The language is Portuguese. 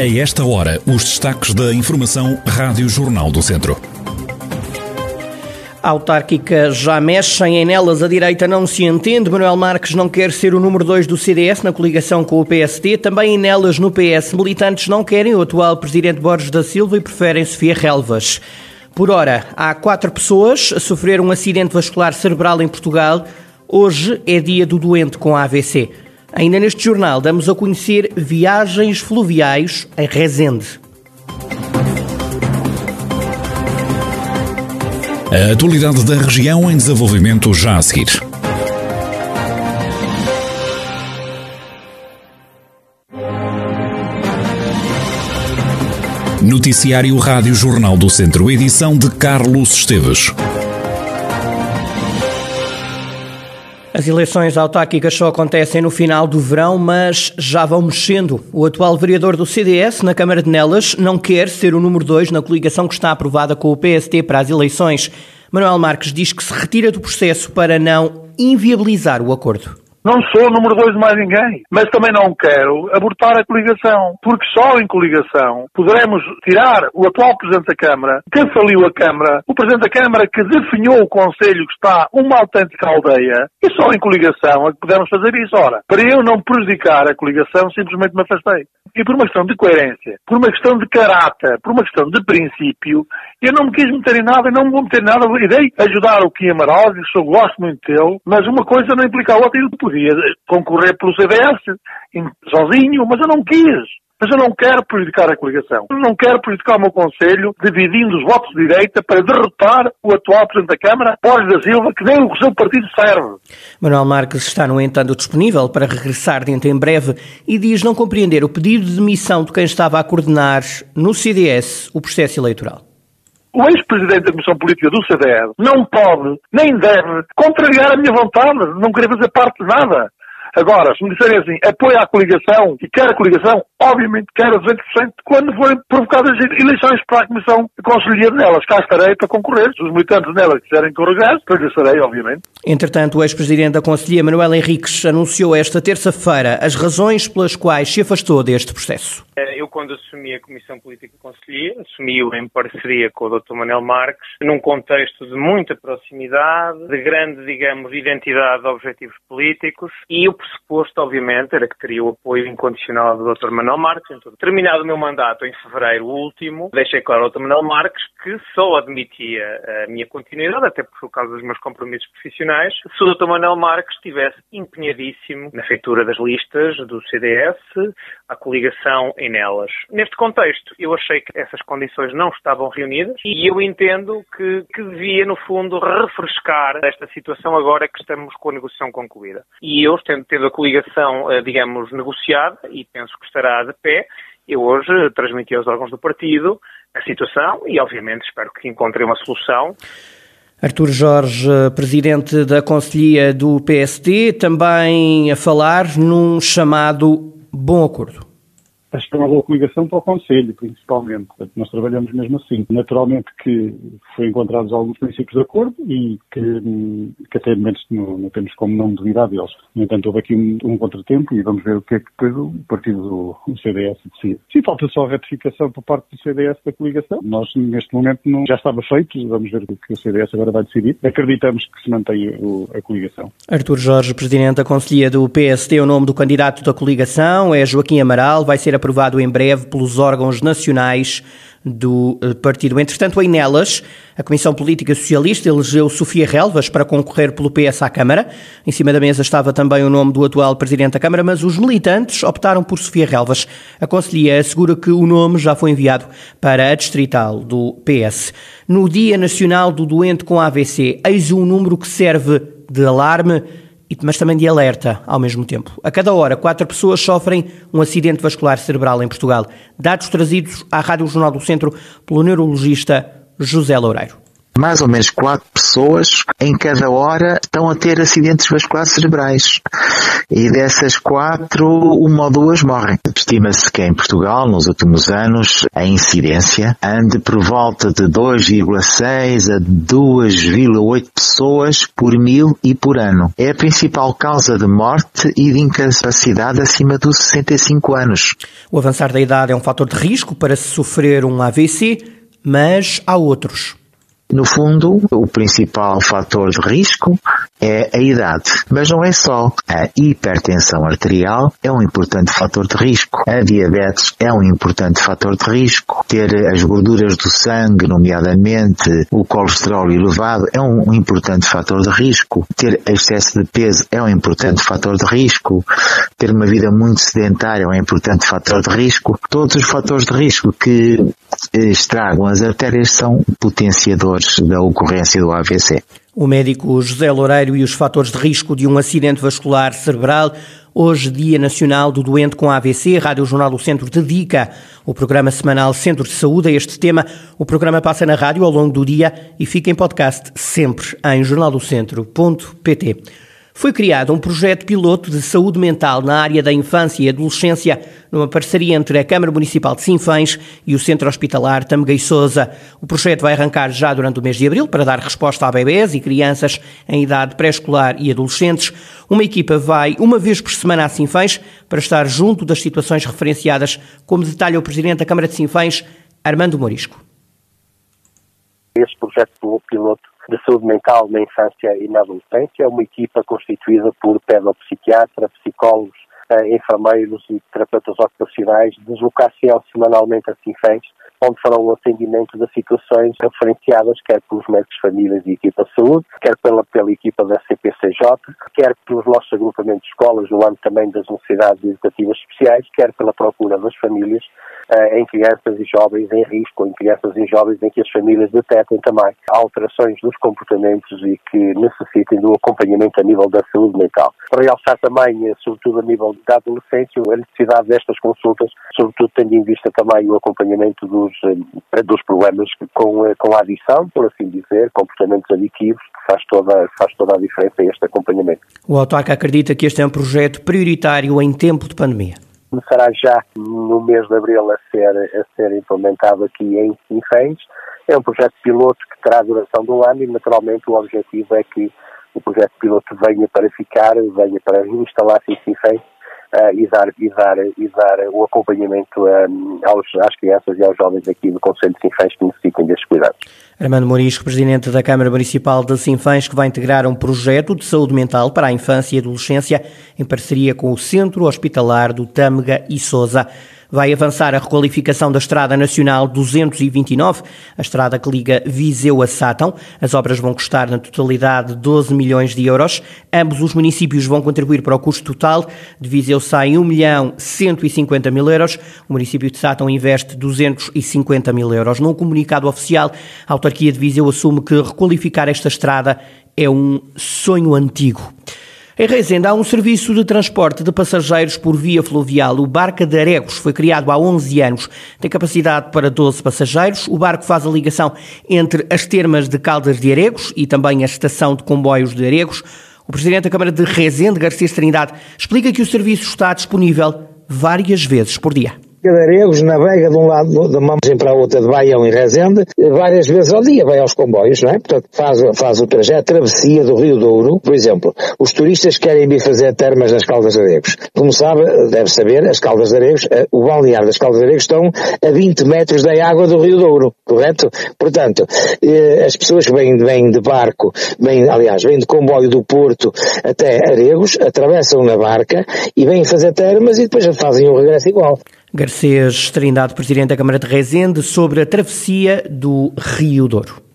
A esta hora, os destaques da Informação Rádio Jornal do Centro. A autárquica já mexem em nelas, a direita não se entende. Manuel Marques não quer ser o número 2 do CDS na coligação com o PSD. Também em nelas no PS, militantes não querem o atual presidente Borges da Silva e preferem Sofia Relvas. Por hora, há quatro pessoas a sofrer um acidente vascular cerebral em Portugal. Hoje é dia do doente com AVC. Ainda neste jornal, damos a conhecer viagens fluviais em Rezende. A atualidade da região em desenvolvimento já a seguir. Noticiário Rádio Jornal do Centro, edição de Carlos Esteves. As eleições autárquicas só acontecem no final do verão, mas já vão mexendo. O atual vereador do CDS na Câmara de Nelas não quer ser o número 2 na coligação que está aprovada com o PST para as eleições. Manuel Marques diz que se retira do processo para não inviabilizar o acordo. Não sou o número dois de mais ninguém, mas também não quero abortar a coligação, porque só em coligação poderemos tirar o atual Presidente da Câmara, que faliu a Câmara, o Presidente da Câmara que definhou o Conselho que está uma autêntica aldeia, e só em coligação é que podemos fazer isso. Ora, para eu não prejudicar a coligação, simplesmente me afastei. E por uma questão de coerência, por uma questão de caráter, por uma questão de princípio, eu não me quis meter em nada e não me vou meter em nada. Irei ajudar o Kim Amaral, que eu gosto muito dele, mas uma coisa não implica a outra. Eu podia concorrer pelo CDS sozinho, mas eu não quis. Mas eu não quero prejudicar a coligação. Eu não quero prejudicar o meu Conselho, dividindo os votos de direita para derrotar o atual Presidente da Câmara, Borges da Silva, que nem o seu partido serve. Manuel Marques está, no entanto, disponível para regressar dentro em breve e diz não compreender o pedido de demissão de quem estava a coordenar no CDS o processo eleitoral. O ex-presidente da Comissão Política do CDS não pode, nem deve, contrariar a minha vontade, não querer fazer parte de nada. Agora, se me disserem assim, apoia a coligação e quer a coligação, obviamente quero a 200% quando forem provocadas eleições para a Comissão Conselhia nelas. Cá estarei para concorrer. Se os militantes nelas quiserem que eu regresse, regressarei, obviamente. Entretanto, o ex-presidente da Conselhia, Manuel Henriques, anunciou esta terça-feira as razões pelas quais se afastou deste processo. Eu, quando assumi a Comissão Política Conselhia, assumi-o em parceria com o Dr. Manuel Marques, num contexto de muita proximidade, de grande, digamos, identidade de objetivos políticos e o pressuposto, obviamente, era que teria o apoio incondicional do Dr. Manuel Marques. Então, terminado o meu mandato em fevereiro último, deixei claro ao Dr. Manuel Marques que só admitia a minha continuidade, até por causa dos meus compromissos profissionais, se o Dr. Manuel Marques estivesse empenhadíssimo na feitura das listas do CDS, a coligação em nelas. Neste contexto, eu achei que essas condições não estavam reunidas e eu entendo que, que devia, no fundo, refrescar esta situação agora que estamos com a negociação concluída. E eu, tendo, tendo a coligação, eh, digamos, negociada, e penso que estará de pé, eu hoje transmiti aos órgãos do partido a situação e, obviamente, espero que encontrem uma solução. Artur Jorge, presidente da Conselhia do PSD, também a falar num chamado bom acordo acho que é uma boa coligação para o Conselho, principalmente. Nós trabalhamos mesmo assim. Naturalmente que foi encontrados alguns princípios de acordo e que, que até momentos não, não, temos como não duvidar deles. No entanto, houve aqui um, um, contratempo e vamos ver o que é que depois o partido do o CDS decide. Sim, falta só a ratificação por parte do CDS da coligação. Nós, neste momento, não, já estava feito. Vamos ver o que o CDS agora vai decidir. Acreditamos que se mantém o, a coligação. Artur Jorge, presidente da Conselhia do PSD, o nome do candidato da coligação é Joaquim Amaral. Vai ser aprovado em breve pelos órgãos nacionais do eh, partido. Entretanto, em Nelas, a Comissão Política Socialista elegeu Sofia Relvas para concorrer pelo PS à Câmara. Em cima da mesa estava também o nome do atual Presidente da Câmara, mas os militantes optaram por Sofia Relvas. A Conselhia assegura que o nome já foi enviado para a distrital do PS. No Dia Nacional do Doente com AVC, eis um número que serve de alarme mas também de alerta ao mesmo tempo. A cada hora, quatro pessoas sofrem um acidente vascular cerebral em Portugal. Dados trazidos à Rádio Jornal do Centro pelo neurologista José Loureiro. Mais ou menos quatro pessoas em cada hora estão a ter acidentes vasculares cerebrais. E dessas quatro, uma ou duas morrem. Estima-se que em Portugal, nos últimos anos, a incidência ande por volta de 2,6 a 2,8 pessoas por mil e por ano. É a principal causa de morte e de incapacidade acima dos 65 anos. O avançar da idade é um fator de risco para se sofrer um AVC, mas há outros. No fundo, o principal fator de risco é a idade. Mas não é só. A hipertensão arterial é um importante fator de risco. A diabetes é um importante fator de risco. Ter as gorduras do sangue, nomeadamente o colesterol elevado, é um importante fator de risco. Ter excesso de peso é um importante fator de risco. Ter uma vida muito sedentária é um importante fator de risco. Todos os fatores de risco que estragam as artérias são potenciadores da ocorrência do AVC. O médico José Loureiro e os fatores de risco de um acidente vascular cerebral. Hoje, Dia Nacional do Doente com AVC, Rádio Jornal do Centro dedica o programa semanal Centro de Saúde a este tema. O programa passa na rádio ao longo do dia e fica em podcast sempre em jornaldocentro.pt. Foi criado um projeto piloto de saúde mental na área da infância e adolescência, numa parceria entre a Câmara Municipal de Sinfãs e o Centro Hospitalar Tameguei Souza. O projeto vai arrancar já durante o mês de abril para dar resposta a bebés e crianças em idade pré-escolar e adolescentes. Uma equipa vai uma vez por semana a Sinfãs para estar junto das situações referenciadas, como detalha o Presidente da Câmara de Sinfãs, Armando Morisco. Este projeto piloto de saúde mental na infância e na adolescência. É uma equipa constituída por pedopsiquiatra, psicólogos, enfermeiros e terapeutas ocupacionais, deslocar-se semanalmente a Sinfãs, onde farão o atendimento das situações referenciadas, quer pelos médicos de famílias e equipa de saúde, quer pela, pela equipa da CPCJ, quer pelos nossos agrupamentos de escolas, no âmbito também das necessidades educativas especiais, quer pela procura das famílias uh, em crianças e jovens em risco, em crianças e jovens em que as famílias detectem também alterações dos comportamentos e que necessitem do acompanhamento a nível da saúde mental. Para realçar também, eh, sobretudo a nível da adolescência, a necessidade destas consultas, sobretudo tendo em vista também o acompanhamento dos, eh, dos problemas com, com a adição, por assim dizer, comportamentos aditivos, que faz toda, faz toda a diferença este acompanhamento. O autarca acredita que este é um projeto prioritário em tempo de pandemia começará já no mês de abril a ser, a ser implementado aqui em Sinfãs. É um projeto piloto que terá duração do ano e, naturalmente, o objetivo é que o projeto piloto venha para ficar, venha para instalar-se em Sinfãs uh, e, dar, e, dar, e dar o acompanhamento um, aos, às crianças e aos jovens aqui do Conselho de Sinfãs que necessitem destes cuidados. Armando Morisco, Presidente da Câmara Municipal de Sinfãs, que vai integrar um projeto de saúde mental para a infância e adolescência em parceria com o Centro Hospitalar do Tâmega e Sousa vai avançar a requalificação da Estrada Nacional 229, a estrada que liga Viseu a Sátão. As obras vão custar na totalidade 12 milhões de euros. Ambos os municípios vão contribuir para o custo total. De Viseu sai 1 milhão 150 mil euros. O município de Sátão investe 250 mil euros. Num comunicado oficial, a autarquia de Viseu assume que requalificar esta estrada é um sonho antigo. Em Reisende há um serviço de transporte de passageiros por via fluvial. O Barca de Aregos foi criado há 11 anos. Tem capacidade para 12 passageiros. O barco faz a ligação entre as termas de Caldas de Aregos e também a estação de comboios de Aregos. O Presidente da Câmara de Reisende, Garcês Trindade, explica que o serviço está disponível várias vezes por dia. Cadaregos navega de um lado da margem para a outra de Baião e Rezende várias vezes ao dia, vai aos comboios, não é? Portanto, faz, faz o trajeto, travessia do Rio Douro, por exemplo. Os turistas querem vir fazer termas nas Caldas de Aregos. Como sabe, deve saber, as Caldas de Aregos, eh, o balneário das Caldas de Aregos estão a 20 metros da água do Rio Douro, correto? Portanto, eh, as pessoas que vêm, vêm de barco, vêm, aliás, vêm de comboio do Porto até Aregos, atravessam na barca e vêm fazer termas e depois fazem o regresso igual. Garcês Trindade, Presidente da Câmara de Rezende, sobre a travessia do Rio Douro.